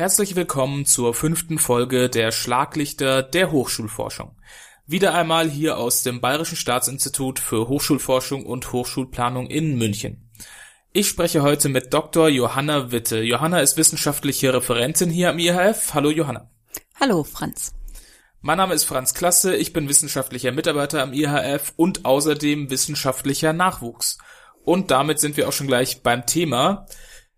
Herzlich willkommen zur fünften Folge der Schlaglichter der Hochschulforschung. Wieder einmal hier aus dem Bayerischen Staatsinstitut für Hochschulforschung und Hochschulplanung in München. Ich spreche heute mit Dr. Johanna Witte. Johanna ist wissenschaftliche Referentin hier am IHF. Hallo Johanna. Hallo Franz. Mein Name ist Franz Klasse, ich bin wissenschaftlicher Mitarbeiter am IHF und außerdem wissenschaftlicher Nachwuchs. Und damit sind wir auch schon gleich beim Thema.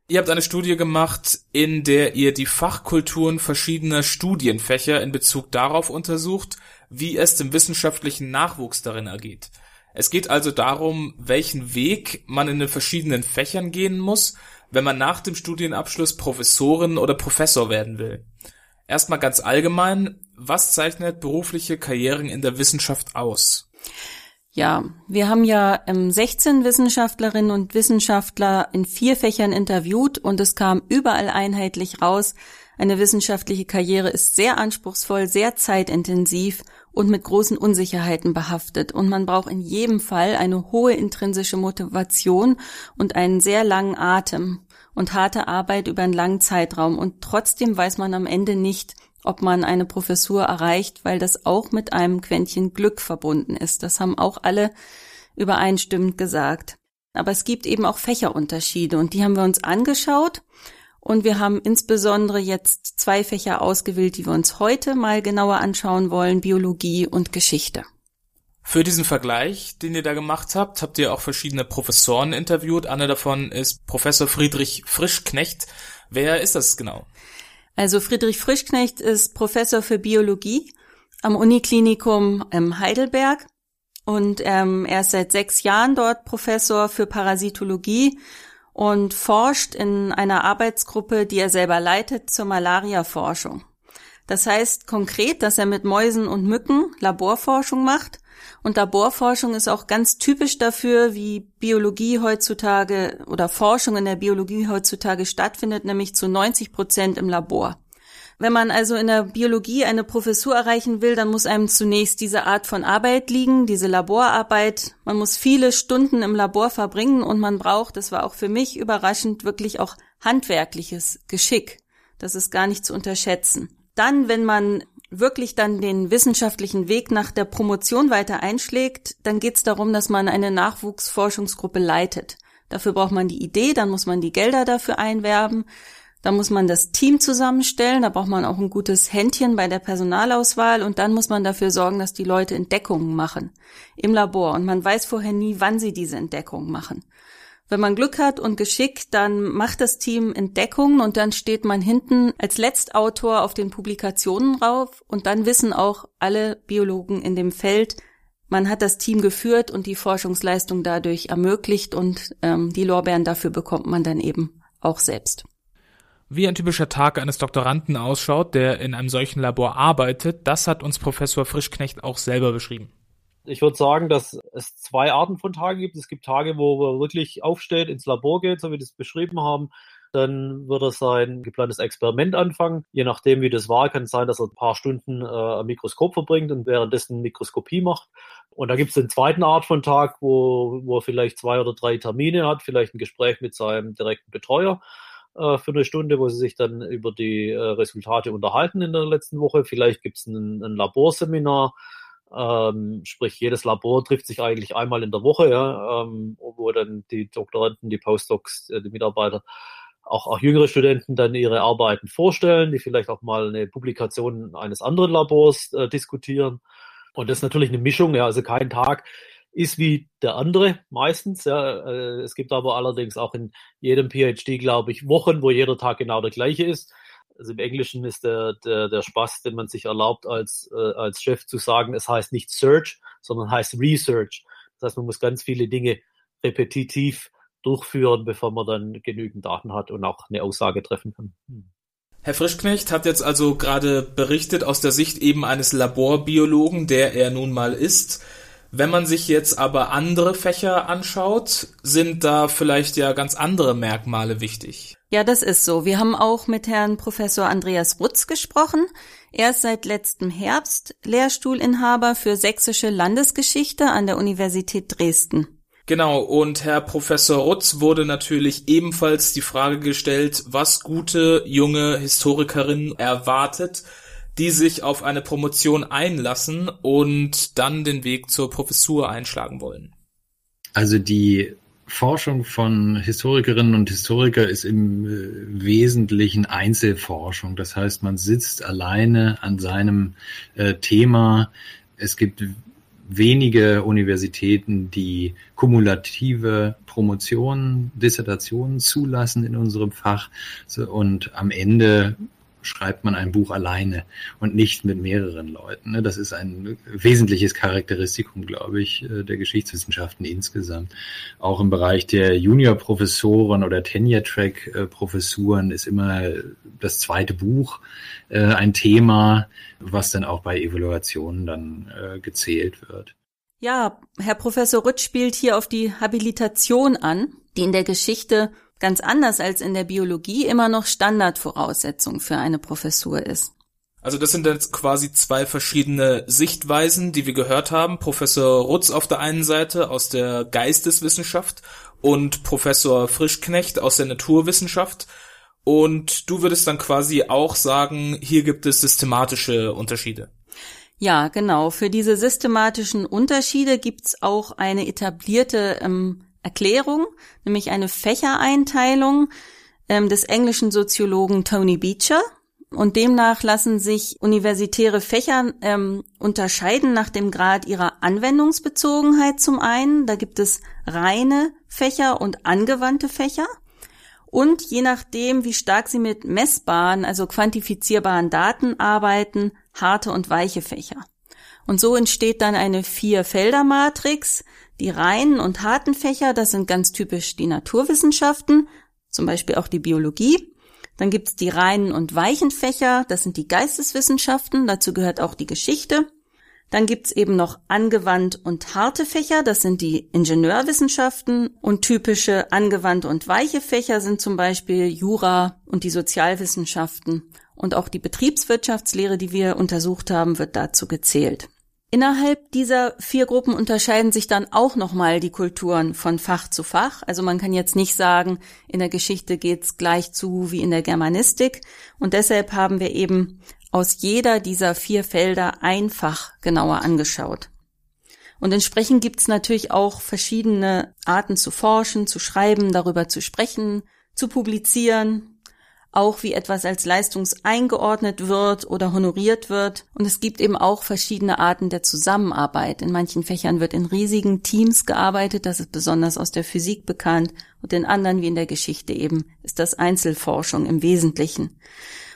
Ihr habt eine Studie gemacht, in der ihr die Fachkulturen verschiedener Studienfächer in Bezug darauf untersucht, wie es dem wissenschaftlichen Nachwuchs darin ergeht. Es geht also darum, welchen Weg man in den verschiedenen Fächern gehen muss, wenn man nach dem Studienabschluss Professorin oder Professor werden will. Erstmal ganz allgemein, was zeichnet berufliche Karrieren in der Wissenschaft aus? Ja, wir haben ja 16 ähm, Wissenschaftlerinnen und Wissenschaftler in vier Fächern interviewt und es kam überall einheitlich raus, eine wissenschaftliche Karriere ist sehr anspruchsvoll, sehr zeitintensiv und mit großen Unsicherheiten behaftet. Und man braucht in jedem Fall eine hohe intrinsische Motivation und einen sehr langen Atem und harte Arbeit über einen langen Zeitraum. Und trotzdem weiß man am Ende nicht, ob man eine Professur erreicht, weil das auch mit einem Quäntchen Glück verbunden ist. Das haben auch alle übereinstimmend gesagt. Aber es gibt eben auch Fächerunterschiede und die haben wir uns angeschaut. Und wir haben insbesondere jetzt zwei Fächer ausgewählt, die wir uns heute mal genauer anschauen wollen, Biologie und Geschichte. Für diesen Vergleich, den ihr da gemacht habt, habt ihr auch verschiedene Professoren interviewt. Einer davon ist Professor Friedrich Frischknecht. Wer ist das genau? Also Friedrich Frischknecht ist Professor für Biologie am Uniklinikum in Heidelberg und ähm, er ist seit sechs Jahren dort Professor für Parasitologie und forscht in einer Arbeitsgruppe, die er selber leitet, zur Malaria-Forschung. Das heißt konkret, dass er mit Mäusen und Mücken Laborforschung macht. Und Laborforschung ist auch ganz typisch dafür, wie Biologie heutzutage oder Forschung in der Biologie heutzutage stattfindet, nämlich zu 90 Prozent im Labor. Wenn man also in der Biologie eine Professur erreichen will, dann muss einem zunächst diese Art von Arbeit liegen, diese Laborarbeit. Man muss viele Stunden im Labor verbringen und man braucht, das war auch für mich überraschend, wirklich auch handwerkliches Geschick. Das ist gar nicht zu unterschätzen. Dann, wenn man wirklich dann den wissenschaftlichen Weg nach der Promotion weiter einschlägt, dann geht es darum, dass man eine Nachwuchsforschungsgruppe leitet. Dafür braucht man die Idee, dann muss man die Gelder dafür einwerben, dann muss man das Team zusammenstellen, da braucht man auch ein gutes Händchen bei der Personalauswahl und dann muss man dafür sorgen, dass die Leute Entdeckungen machen im Labor und man weiß vorher nie, wann sie diese Entdeckungen machen. Wenn man Glück hat und Geschick, dann macht das Team Entdeckungen und dann steht man hinten als Letztautor auf den Publikationen drauf und dann wissen auch alle Biologen in dem Feld, man hat das Team geführt und die Forschungsleistung dadurch ermöglicht und ähm, die Lorbeeren dafür bekommt man dann eben auch selbst. Wie ein typischer Tag eines Doktoranden ausschaut, der in einem solchen Labor arbeitet, das hat uns Professor Frischknecht auch selber beschrieben. Ich würde sagen, dass es zwei Arten von Tagen gibt. Es gibt Tage, wo man wirklich aufsteht, ins Labor geht, so wie wir das beschrieben haben. Dann wird er sein geplantes Experiment anfangen. Je nachdem, wie das war, kann es sein, dass er ein paar Stunden äh, am Mikroskop verbringt und währenddessen Mikroskopie macht. Und da gibt es den zweiten Art von Tag, wo, wo er vielleicht zwei oder drei Termine hat, vielleicht ein Gespräch mit seinem direkten Betreuer äh, für eine Stunde, wo sie sich dann über die äh, Resultate unterhalten in der letzten Woche. Vielleicht gibt es ein, ein Laborseminar ähm, sprich, jedes Labor trifft sich eigentlich einmal in der Woche, ja, ähm, wo dann die Doktoranden, die Postdocs, äh, die Mitarbeiter, auch, auch jüngere Studenten dann ihre Arbeiten vorstellen, die vielleicht auch mal eine Publikation eines anderen Labors äh, diskutieren. Und das ist natürlich eine Mischung, ja, also kein Tag ist wie der andere meistens. Ja. Äh, es gibt aber allerdings auch in jedem PhD, glaube ich, Wochen, wo jeder Tag genau der gleiche ist. Also im Englischen ist der, der, der Spaß, den man sich erlaubt, als, äh, als Chef zu sagen, es heißt nicht Search, sondern heißt Research. Das heißt, man muss ganz viele Dinge repetitiv durchführen, bevor man dann genügend Daten hat und auch eine Aussage treffen kann. Hm. Herr Frischknecht hat jetzt also gerade berichtet aus der Sicht eben eines Laborbiologen, der er nun mal ist. Wenn man sich jetzt aber andere Fächer anschaut, sind da vielleicht ja ganz andere Merkmale wichtig. Ja, das ist so. Wir haben auch mit Herrn Professor Andreas Rutz gesprochen. Er ist seit letztem Herbst Lehrstuhlinhaber für sächsische Landesgeschichte an der Universität Dresden. Genau, und Herr Professor Rutz wurde natürlich ebenfalls die Frage gestellt, was gute junge Historikerinnen erwartet, die sich auf eine Promotion einlassen und dann den Weg zur Professur einschlagen wollen. Also die Forschung von Historikerinnen und Historiker ist im äh, Wesentlichen Einzelforschung. Das heißt, man sitzt alleine an seinem äh, Thema. Es gibt wenige Universitäten, die kumulative Promotionen, Dissertationen zulassen in unserem Fach. Und am Ende schreibt man ein Buch alleine und nicht mit mehreren Leuten. Ne? Das ist ein wesentliches Charakteristikum, glaube ich, äh, der Geschichtswissenschaften insgesamt. Auch im Bereich der Juniorprofessoren oder Tenure-Track-Professuren ist immer das zweite Buch äh, ein Thema, was dann auch bei Evaluationen dann äh, gezählt wird. Ja, Herr Professor Rütt spielt hier auf die Habilitation an, die in der Geschichte ganz anders als in der Biologie immer noch Standardvoraussetzung für eine Professur ist. Also das sind jetzt quasi zwei verschiedene Sichtweisen, die wir gehört haben. Professor Rutz auf der einen Seite aus der Geisteswissenschaft und Professor Frischknecht aus der Naturwissenschaft. Und du würdest dann quasi auch sagen, hier gibt es systematische Unterschiede. Ja, genau. Für diese systematischen Unterschiede gibt's auch eine etablierte ähm, Erklärung, nämlich eine Fächereinteilung ähm, des englischen Soziologen Tony Beecher. Und demnach lassen sich universitäre Fächer ähm, unterscheiden nach dem Grad ihrer Anwendungsbezogenheit zum einen. Da gibt es reine Fächer und angewandte Fächer. Und je nachdem, wie stark sie mit messbaren, also quantifizierbaren Daten arbeiten, harte und weiche Fächer. Und so entsteht dann eine Vier-Felder-Matrix, die reinen und harten Fächer, das sind ganz typisch die Naturwissenschaften, zum Beispiel auch die Biologie. Dann gibt's die reinen und weichen Fächer, das sind die Geisteswissenschaften, dazu gehört auch die Geschichte. Dann gibt's eben noch angewandt und harte Fächer, das sind die Ingenieurwissenschaften und typische angewandte und weiche Fächer sind zum Beispiel Jura und die Sozialwissenschaften und auch die Betriebswirtschaftslehre, die wir untersucht haben, wird dazu gezählt. Innerhalb dieser vier Gruppen unterscheiden sich dann auch nochmal die Kulturen von Fach zu Fach. Also man kann jetzt nicht sagen, in der Geschichte geht's gleich zu wie in der Germanistik. Und deshalb haben wir eben aus jeder dieser vier Felder ein Fach genauer angeschaut. Und entsprechend gibt's natürlich auch verschiedene Arten zu forschen, zu schreiben, darüber zu sprechen, zu publizieren, auch wie etwas als Leistungs eingeordnet wird oder honoriert wird. Und es gibt eben auch verschiedene Arten der Zusammenarbeit. In manchen Fächern wird in riesigen Teams gearbeitet, das ist besonders aus der Physik bekannt, und in anderen wie in der Geschichte eben ist das Einzelforschung im Wesentlichen.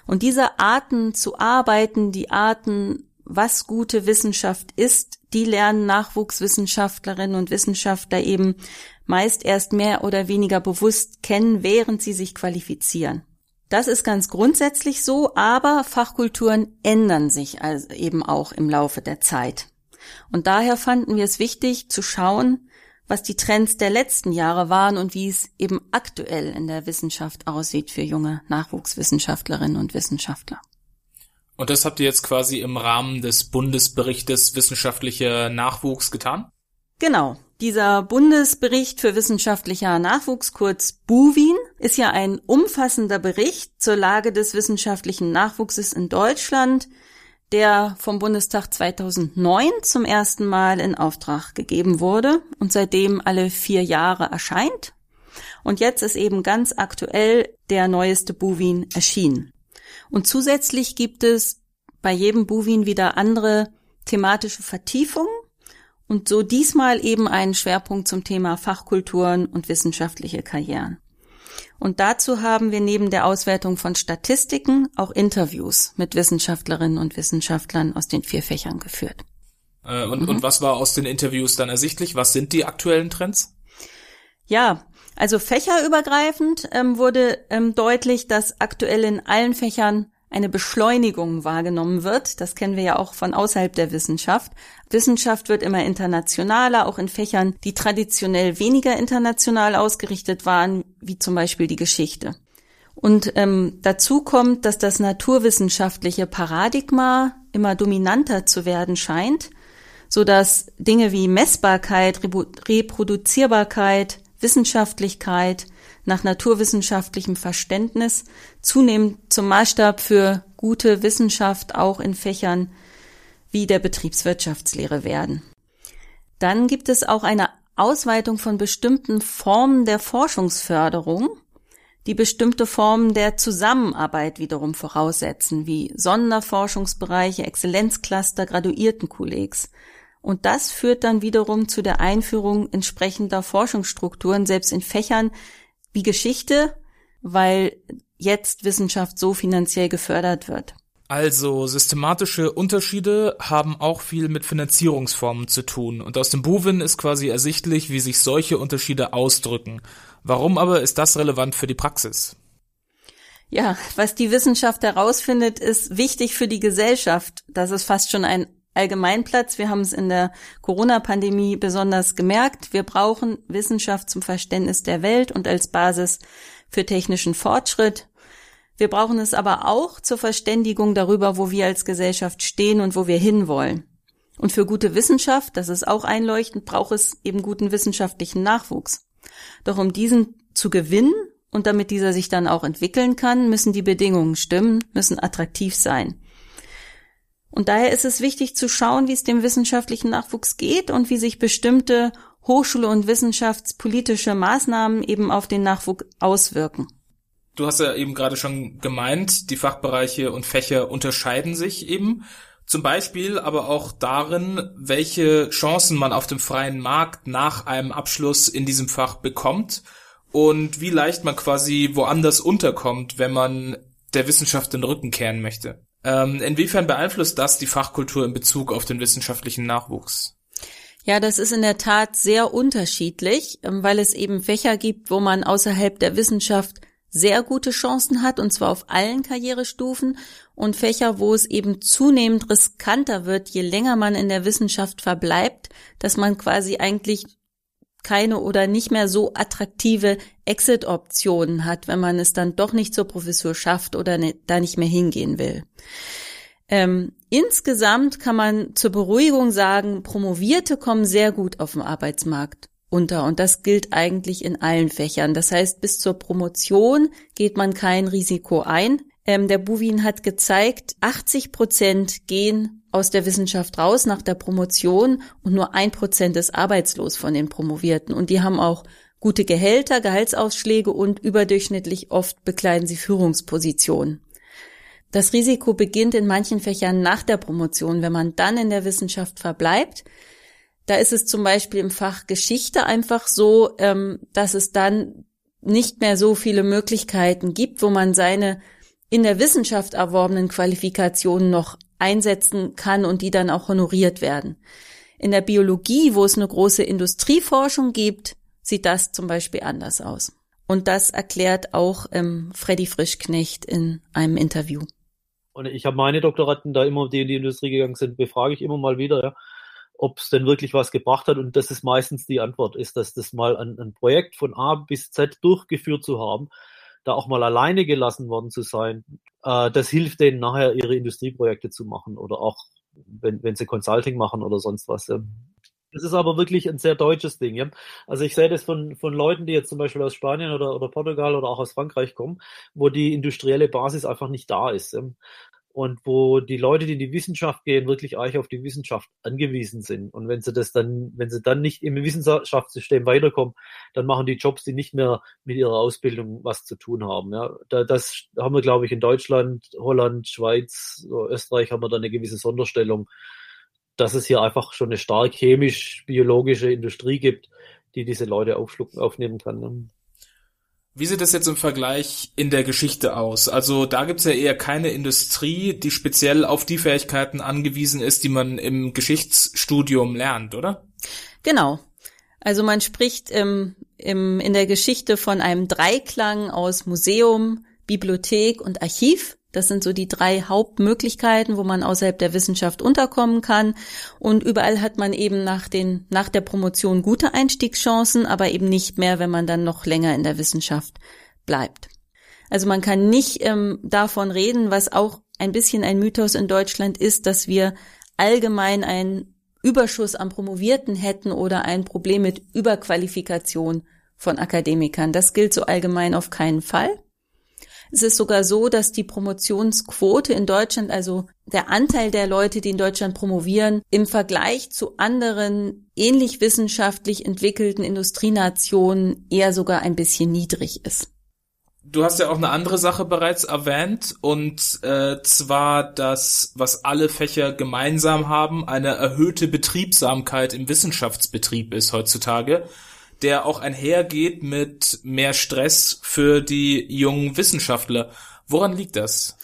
Und diese Arten zu arbeiten, die Arten, was gute Wissenschaft ist, die lernen Nachwuchswissenschaftlerinnen und Wissenschaftler eben meist erst mehr oder weniger bewusst kennen, während sie sich qualifizieren. Das ist ganz grundsätzlich so, aber Fachkulturen ändern sich also eben auch im Laufe der Zeit. Und daher fanden wir es wichtig zu schauen, was die Trends der letzten Jahre waren und wie es eben aktuell in der Wissenschaft aussieht für junge Nachwuchswissenschaftlerinnen und Wissenschaftler. Und das habt ihr jetzt quasi im Rahmen des Bundesberichtes wissenschaftlicher Nachwuchs getan? Genau. Dieser Bundesbericht für wissenschaftlicher Nachwuchs, kurz BUWIN, ist ja ein umfassender Bericht zur Lage des wissenschaftlichen Nachwuchses in Deutschland, der vom Bundestag 2009 zum ersten Mal in Auftrag gegeben wurde und seitdem alle vier Jahre erscheint. Und jetzt ist eben ganz aktuell der neueste BUWIN erschienen. Und zusätzlich gibt es bei jedem BUWIN wieder andere thematische Vertiefungen und so diesmal eben einen Schwerpunkt zum Thema Fachkulturen und wissenschaftliche Karrieren. Und dazu haben wir neben der Auswertung von Statistiken auch Interviews mit Wissenschaftlerinnen und Wissenschaftlern aus den vier Fächern geführt. Äh, und, mhm. und was war aus den Interviews dann ersichtlich? Was sind die aktuellen Trends? Ja, also fächerübergreifend ähm, wurde ähm, deutlich, dass aktuell in allen Fächern eine Beschleunigung wahrgenommen wird. Das kennen wir ja auch von außerhalb der Wissenschaft. Wissenschaft wird immer internationaler, auch in Fächern, die traditionell weniger international ausgerichtet waren, wie zum Beispiel die Geschichte. Und ähm, dazu kommt, dass das naturwissenschaftliche Paradigma immer dominanter zu werden scheint, so dass Dinge wie Messbarkeit, Reproduzierbarkeit, Wissenschaftlichkeit nach naturwissenschaftlichem Verständnis zunehmend zum Maßstab für gute Wissenschaft auch in Fächern wie der Betriebswirtschaftslehre werden. Dann gibt es auch eine Ausweitung von bestimmten Formen der Forschungsförderung, die bestimmte Formen der Zusammenarbeit wiederum voraussetzen, wie Sonderforschungsbereiche, Exzellenzcluster, Graduiertenkollegs. Und das führt dann wiederum zu der Einführung entsprechender Forschungsstrukturen, selbst in Fächern wie Geschichte, weil jetzt Wissenschaft so finanziell gefördert wird. Also systematische Unterschiede haben auch viel mit Finanzierungsformen zu tun und aus dem Buwin ist quasi ersichtlich, wie sich solche Unterschiede ausdrücken. Warum aber ist das relevant für die Praxis? Ja, was die Wissenschaft herausfindet, ist wichtig für die Gesellschaft. Das ist fast schon ein Allgemeinplatz. Wir haben es in der Corona-Pandemie besonders gemerkt. Wir brauchen Wissenschaft zum Verständnis der Welt und als Basis für technischen Fortschritt. Wir brauchen es aber auch zur Verständigung darüber, wo wir als Gesellschaft stehen und wo wir hinwollen. Und für gute Wissenschaft, das ist auch einleuchtend, braucht es eben guten wissenschaftlichen Nachwuchs. Doch um diesen zu gewinnen und damit dieser sich dann auch entwickeln kann, müssen die Bedingungen stimmen, müssen attraktiv sein. Und daher ist es wichtig zu schauen, wie es dem wissenschaftlichen Nachwuchs geht und wie sich bestimmte Hochschule- und wissenschaftspolitische Maßnahmen eben auf den Nachwuchs auswirken. Du hast ja eben gerade schon gemeint, die Fachbereiche und Fächer unterscheiden sich eben. Zum Beispiel aber auch darin, welche Chancen man auf dem freien Markt nach einem Abschluss in diesem Fach bekommt und wie leicht man quasi woanders unterkommt, wenn man der Wissenschaft den Rücken kehren möchte. Ähm, inwiefern beeinflusst das die Fachkultur in Bezug auf den wissenschaftlichen Nachwuchs? Ja, das ist in der Tat sehr unterschiedlich, ähm, weil es eben Fächer gibt, wo man außerhalb der Wissenschaft sehr gute Chancen hat, und zwar auf allen Karrierestufen, und Fächer, wo es eben zunehmend riskanter wird, je länger man in der Wissenschaft verbleibt, dass man quasi eigentlich keine oder nicht mehr so attraktive Exit-Optionen hat, wenn man es dann doch nicht zur Professur schafft oder ne, da nicht mehr hingehen will. Ähm, insgesamt kann man zur Beruhigung sagen, Promovierte kommen sehr gut auf dem Arbeitsmarkt unter. Und das gilt eigentlich in allen Fächern. Das heißt, bis zur Promotion geht man kein Risiko ein. Ähm, der Buwin hat gezeigt, 80 Prozent gehen aus der Wissenschaft raus nach der Promotion und nur ein Prozent ist arbeitslos von den Promovierten. Und die haben auch gute Gehälter, Gehaltsausschläge und überdurchschnittlich oft bekleiden sie Führungspositionen. Das Risiko beginnt in manchen Fächern nach der Promotion. Wenn man dann in der Wissenschaft verbleibt, da ist es zum Beispiel im Fach Geschichte einfach so, ähm, dass es dann nicht mehr so viele Möglichkeiten gibt, wo man seine in der Wissenschaft erworbenen Qualifikationen noch einsetzen kann und die dann auch honoriert werden. In der Biologie, wo es eine große Industrieforschung gibt, sieht das zum Beispiel anders aus. Und das erklärt auch ähm, Freddy Frischknecht in einem Interview. Und ich habe meine Doktoranden da immer, die in die Industrie gegangen sind, befrage ich immer mal wieder, ja, ob es denn wirklich was gebracht hat. Und das ist meistens die Antwort, ist, dass das mal ein, ein Projekt von A bis Z durchgeführt zu haben, da auch mal alleine gelassen worden zu sein, äh, das hilft denen nachher ihre Industrieprojekte zu machen oder auch wenn, wenn sie Consulting machen oder sonst was. Das ist aber wirklich ein sehr deutsches Ding. Ja? Also ich sehe das von, von Leuten, die jetzt zum Beispiel aus Spanien oder, oder Portugal oder auch aus Frankreich kommen, wo die industrielle Basis einfach nicht da ist. Ja? Und wo die Leute, die in die Wissenschaft gehen, wirklich eigentlich auf die Wissenschaft angewiesen sind. Und wenn sie das dann, wenn sie dann nicht im Wissenschaftssystem weiterkommen, dann machen die Jobs, die nicht mehr mit ihrer Ausbildung was zu tun haben. Ja, da, das haben wir, glaube ich, in Deutschland, Holland, Schweiz, Österreich haben wir da eine gewisse Sonderstellung, dass es hier einfach schon eine stark chemisch-biologische Industrie gibt, die diese Leute aufschlucken, aufnehmen kann. Wie sieht das jetzt im Vergleich in der Geschichte aus? Also da gibt's ja eher keine Industrie, die speziell auf die Fähigkeiten angewiesen ist, die man im Geschichtsstudium lernt, oder? Genau. Also man spricht im, im, in der Geschichte von einem Dreiklang aus Museum, Bibliothek und Archiv. Das sind so die drei Hauptmöglichkeiten, wo man außerhalb der Wissenschaft unterkommen kann. Und überall hat man eben nach den, nach der Promotion gute Einstiegschancen, aber eben nicht mehr, wenn man dann noch länger in der Wissenschaft bleibt. Also man kann nicht ähm, davon reden, was auch ein bisschen ein Mythos in Deutschland ist, dass wir allgemein ein Überschuss an Promovierten hätten oder ein Problem mit Überqualifikation von Akademikern. Das gilt so allgemein auf keinen Fall. Es ist sogar so, dass die Promotionsquote in Deutschland, also der Anteil der Leute, die in Deutschland promovieren, im Vergleich zu anderen ähnlich wissenschaftlich entwickelten Industrienationen eher sogar ein bisschen niedrig ist. Du hast ja auch eine andere Sache bereits erwähnt, und äh, zwar das, was alle Fächer gemeinsam haben, eine erhöhte Betriebsamkeit im Wissenschaftsbetrieb ist heutzutage der auch einhergeht mit mehr Stress für die jungen Wissenschaftler. Woran liegt das?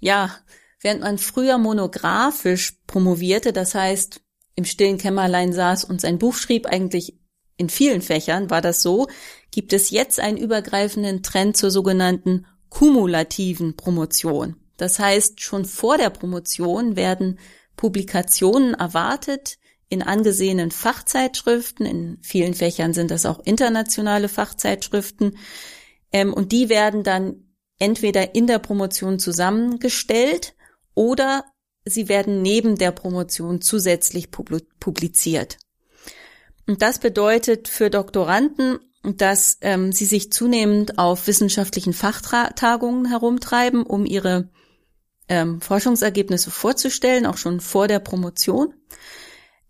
Ja, während man früher monografisch promovierte, das heißt im stillen Kämmerlein saß und sein Buch schrieb, eigentlich in vielen Fächern war das so, gibt es jetzt einen übergreifenden Trend zur sogenannten kumulativen Promotion. Das heißt, schon vor der Promotion werden Publikationen erwartet, in angesehenen Fachzeitschriften, in vielen Fächern sind das auch internationale Fachzeitschriften, ähm, und die werden dann entweder in der Promotion zusammengestellt oder sie werden neben der Promotion zusätzlich publiziert. Und das bedeutet für Doktoranden, dass ähm, sie sich zunehmend auf wissenschaftlichen Fachtagungen herumtreiben, um ihre ähm, Forschungsergebnisse vorzustellen, auch schon vor der Promotion.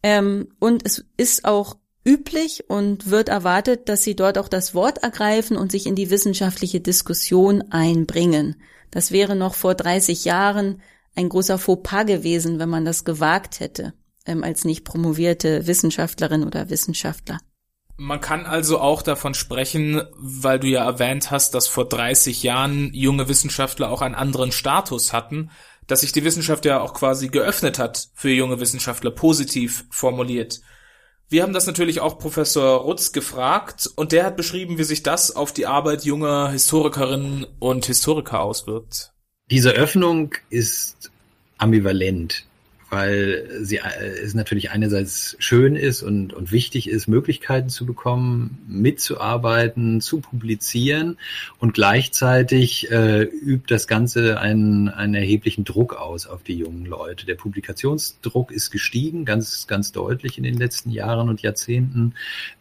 Ähm, und es ist auch üblich und wird erwartet, dass sie dort auch das Wort ergreifen und sich in die wissenschaftliche Diskussion einbringen. Das wäre noch vor 30 Jahren ein großer Fauxpas gewesen, wenn man das gewagt hätte, ähm, als nicht promovierte Wissenschaftlerin oder Wissenschaftler. Man kann also auch davon sprechen, weil du ja erwähnt hast, dass vor 30 Jahren junge Wissenschaftler auch einen anderen Status hatten, dass sich die Wissenschaft ja auch quasi geöffnet hat für junge Wissenschaftler, positiv formuliert. Wir haben das natürlich auch Professor Rutz gefragt und der hat beschrieben, wie sich das auf die Arbeit junger Historikerinnen und Historiker auswirkt. Diese Öffnung ist ambivalent weil sie äh, es natürlich einerseits schön ist und, und wichtig ist, Möglichkeiten zu bekommen, mitzuarbeiten, zu publizieren und gleichzeitig äh, übt das Ganze einen, einen erheblichen Druck aus auf die jungen Leute. Der Publikationsdruck ist gestiegen, ganz, ganz deutlich in den letzten Jahren und Jahrzehnten.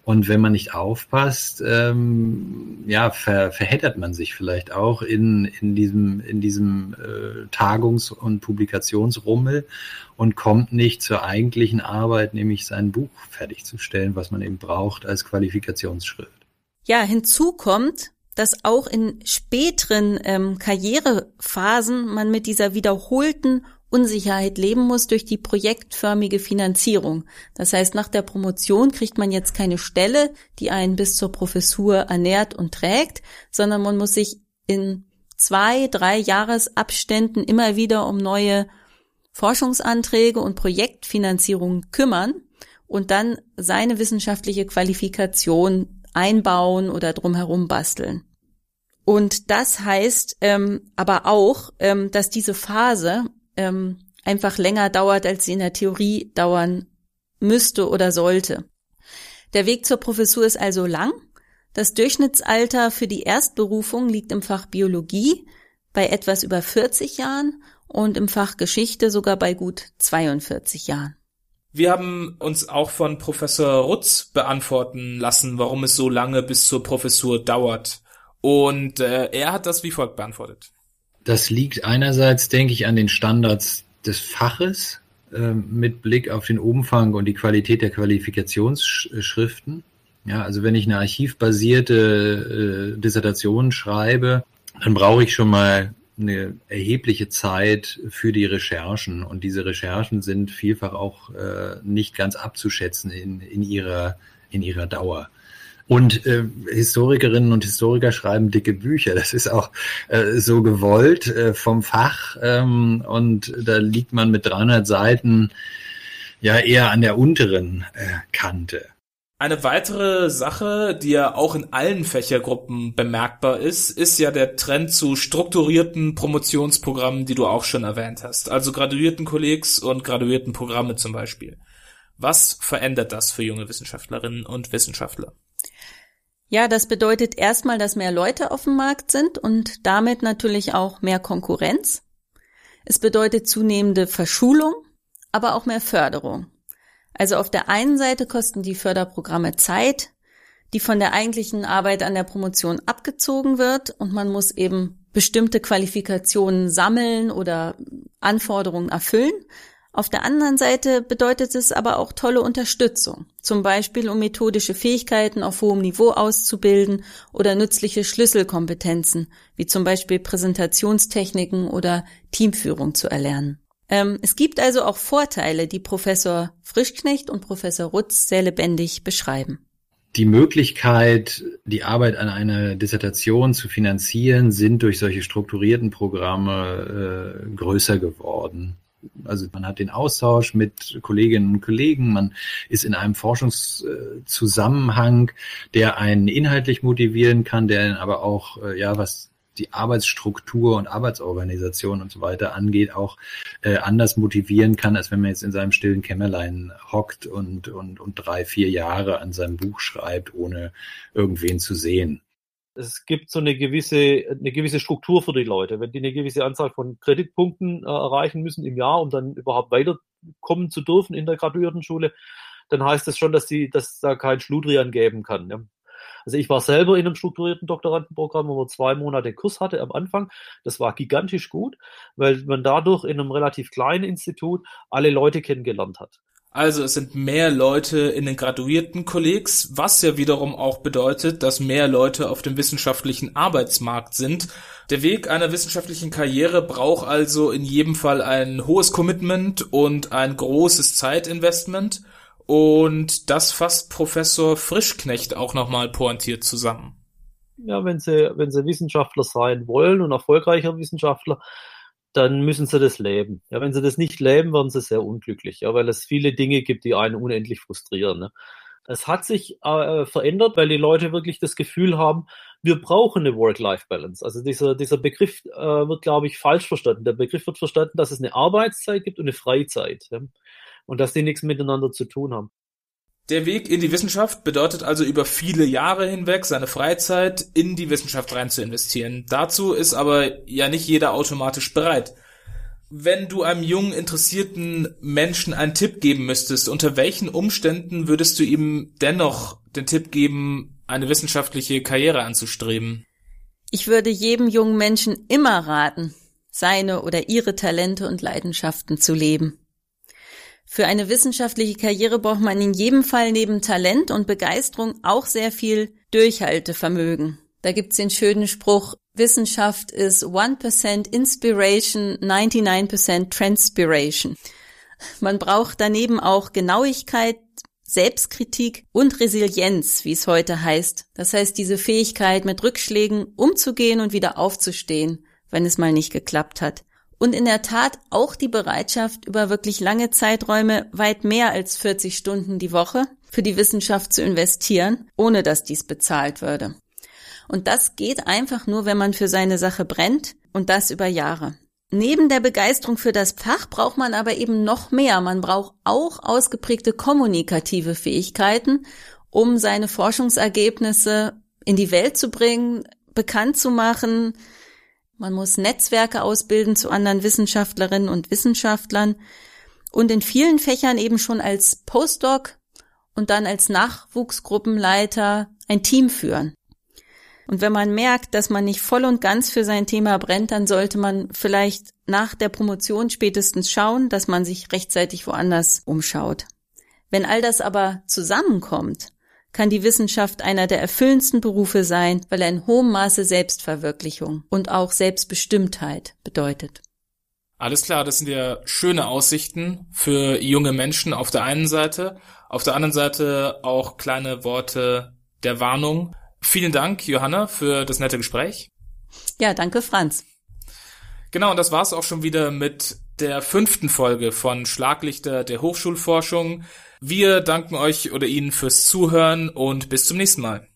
Und wenn man nicht aufpasst, ähm, ja, ver, verheddert man sich vielleicht auch in, in diesem, in diesem äh, Tagungs- und Publikationsrummel und kommt nicht zur eigentlichen Arbeit, nämlich sein Buch fertigzustellen, was man eben braucht als Qualifikationsschrift. Ja, hinzu kommt, dass auch in späteren ähm, Karrierephasen man mit dieser wiederholten Unsicherheit leben muss durch die projektförmige Finanzierung. Das heißt, nach der Promotion kriegt man jetzt keine Stelle, die einen bis zur Professur ernährt und trägt, sondern man muss sich in zwei, drei Jahresabständen immer wieder um neue Forschungsanträge und Projektfinanzierung kümmern und dann seine wissenschaftliche Qualifikation einbauen oder drumherum basteln. Und das heißt ähm, aber auch, ähm, dass diese Phase ähm, einfach länger dauert, als sie in der Theorie dauern müsste oder sollte. Der Weg zur Professur ist also lang. Das Durchschnittsalter für die Erstberufung liegt im Fach Biologie bei etwas über 40 Jahren und im Fach Geschichte sogar bei gut 42 Jahren. Wir haben uns auch von Professor Rutz beantworten lassen, warum es so lange bis zur Professur dauert. Und äh, er hat das wie folgt beantwortet. Das liegt einerseits, denke ich, an den Standards des Faches äh, mit Blick auf den Umfang und die Qualität der Qualifikationsschriften. Ja, also wenn ich eine archivbasierte äh, Dissertation schreibe, dann brauche ich schon mal eine erhebliche Zeit für die Recherchen und diese Recherchen sind vielfach auch äh, nicht ganz abzuschätzen in, in ihrer in ihrer Dauer. Und äh, Historikerinnen und Historiker schreiben dicke Bücher. Das ist auch äh, so gewollt äh, vom Fach. Ähm, und da liegt man mit 300 Seiten ja eher an der unteren äh, Kante. Eine weitere Sache, die ja auch in allen Fächergruppen bemerkbar ist, ist ja der Trend zu strukturierten Promotionsprogrammen, die du auch schon erwähnt hast. Also graduierten Kollegs und graduierten Programme zum Beispiel. Was verändert das für junge Wissenschaftlerinnen und Wissenschaftler? Ja, das bedeutet erstmal, dass mehr Leute auf dem Markt sind und damit natürlich auch mehr Konkurrenz. Es bedeutet zunehmende Verschulung, aber auch mehr Förderung. Also auf der einen Seite kosten die Förderprogramme Zeit, die von der eigentlichen Arbeit an der Promotion abgezogen wird und man muss eben bestimmte Qualifikationen sammeln oder Anforderungen erfüllen. Auf der anderen Seite bedeutet es aber auch tolle Unterstützung, zum Beispiel um methodische Fähigkeiten auf hohem Niveau auszubilden oder nützliche Schlüsselkompetenzen, wie zum Beispiel Präsentationstechniken oder Teamführung zu erlernen. Ähm, es gibt also auch Vorteile, die Professor Frischknecht und Professor Rutz sehr lebendig beschreiben. Die Möglichkeit, die Arbeit an einer Dissertation zu finanzieren, sind durch solche strukturierten Programme äh, größer geworden. Also man hat den Austausch mit Kolleginnen und Kollegen, man ist in einem Forschungszusammenhang, der einen inhaltlich motivieren kann, der aber auch, äh, ja, was die Arbeitsstruktur und Arbeitsorganisation und so weiter angeht, auch äh, anders motivieren kann, als wenn man jetzt in seinem stillen Kämmerlein hockt und, und, und drei, vier Jahre an seinem Buch schreibt, ohne irgendwen zu sehen. Es gibt so eine gewisse, eine gewisse Struktur für die Leute. Wenn die eine gewisse Anzahl von Kreditpunkten äh, erreichen müssen im Jahr, um dann überhaupt weiterkommen zu dürfen in der Graduiertenschule, dann heißt das schon, dass die, dass da kein Schludrian geben kann. Ne? Also ich war selber in einem strukturierten Doktorandenprogramm, wo man zwei Monate Kurs hatte am Anfang. Das war gigantisch gut, weil man dadurch in einem relativ kleinen Institut alle Leute kennengelernt hat. Also es sind mehr Leute in den graduierten Kollegs, was ja wiederum auch bedeutet, dass mehr Leute auf dem wissenschaftlichen Arbeitsmarkt sind. Der Weg einer wissenschaftlichen Karriere braucht also in jedem Fall ein hohes Commitment und ein großes Zeitinvestment. Und das fasst Professor Frischknecht auch nochmal pointiert zusammen. Ja, wenn sie, wenn sie Wissenschaftler sein wollen und erfolgreicher Wissenschaftler, dann müssen sie das leben. Ja, wenn sie das nicht leben, werden sie sehr unglücklich, ja, weil es viele Dinge gibt, die einen unendlich frustrieren. Ne? Es hat sich äh, verändert, weil die Leute wirklich das Gefühl haben, wir brauchen eine Work-Life-Balance. Also dieser, dieser Begriff äh, wird, glaube ich, falsch verstanden. Der Begriff wird verstanden, dass es eine Arbeitszeit gibt und eine Freizeit. Ja? Und dass die nichts miteinander zu tun haben. Der Weg in die Wissenschaft bedeutet also über viele Jahre hinweg seine Freizeit in die Wissenschaft rein zu investieren. Dazu ist aber ja nicht jeder automatisch bereit. Wenn du einem jungen, interessierten Menschen einen Tipp geben müsstest, unter welchen Umständen würdest du ihm dennoch den Tipp geben, eine wissenschaftliche Karriere anzustreben? Ich würde jedem jungen Menschen immer raten, seine oder ihre Talente und Leidenschaften zu leben. Für eine wissenschaftliche Karriere braucht man in jedem Fall neben Talent und Begeisterung auch sehr viel Durchhaltevermögen. Da gibt's den schönen Spruch, Wissenschaft ist 1% Inspiration, 99% Transpiration. Man braucht daneben auch Genauigkeit, Selbstkritik und Resilienz, wie es heute heißt. Das heißt, diese Fähigkeit, mit Rückschlägen umzugehen und wieder aufzustehen, wenn es mal nicht geklappt hat und in der Tat auch die Bereitschaft, über wirklich lange Zeiträume weit mehr als 40 Stunden die Woche für die Wissenschaft zu investieren, ohne dass dies bezahlt würde. Und das geht einfach nur, wenn man für seine Sache brennt und das über Jahre. Neben der Begeisterung für das Fach braucht man aber eben noch mehr. Man braucht auch ausgeprägte kommunikative Fähigkeiten, um seine Forschungsergebnisse in die Welt zu bringen, bekannt zu machen, man muss Netzwerke ausbilden zu anderen Wissenschaftlerinnen und Wissenschaftlern und in vielen Fächern eben schon als Postdoc und dann als Nachwuchsgruppenleiter ein Team führen. Und wenn man merkt, dass man nicht voll und ganz für sein Thema brennt, dann sollte man vielleicht nach der Promotion spätestens schauen, dass man sich rechtzeitig woanders umschaut. Wenn all das aber zusammenkommt, kann die Wissenschaft einer der erfüllendsten Berufe sein, weil er in hohem Maße Selbstverwirklichung und auch Selbstbestimmtheit bedeutet. Alles klar, das sind ja schöne Aussichten für junge Menschen auf der einen Seite, auf der anderen Seite auch kleine Worte der Warnung. Vielen Dank, Johanna, für das nette Gespräch. Ja, danke, Franz. Genau, und das war's auch schon wieder mit der fünften Folge von Schlaglichter der Hochschulforschung. Wir danken euch oder Ihnen fürs Zuhören und bis zum nächsten Mal.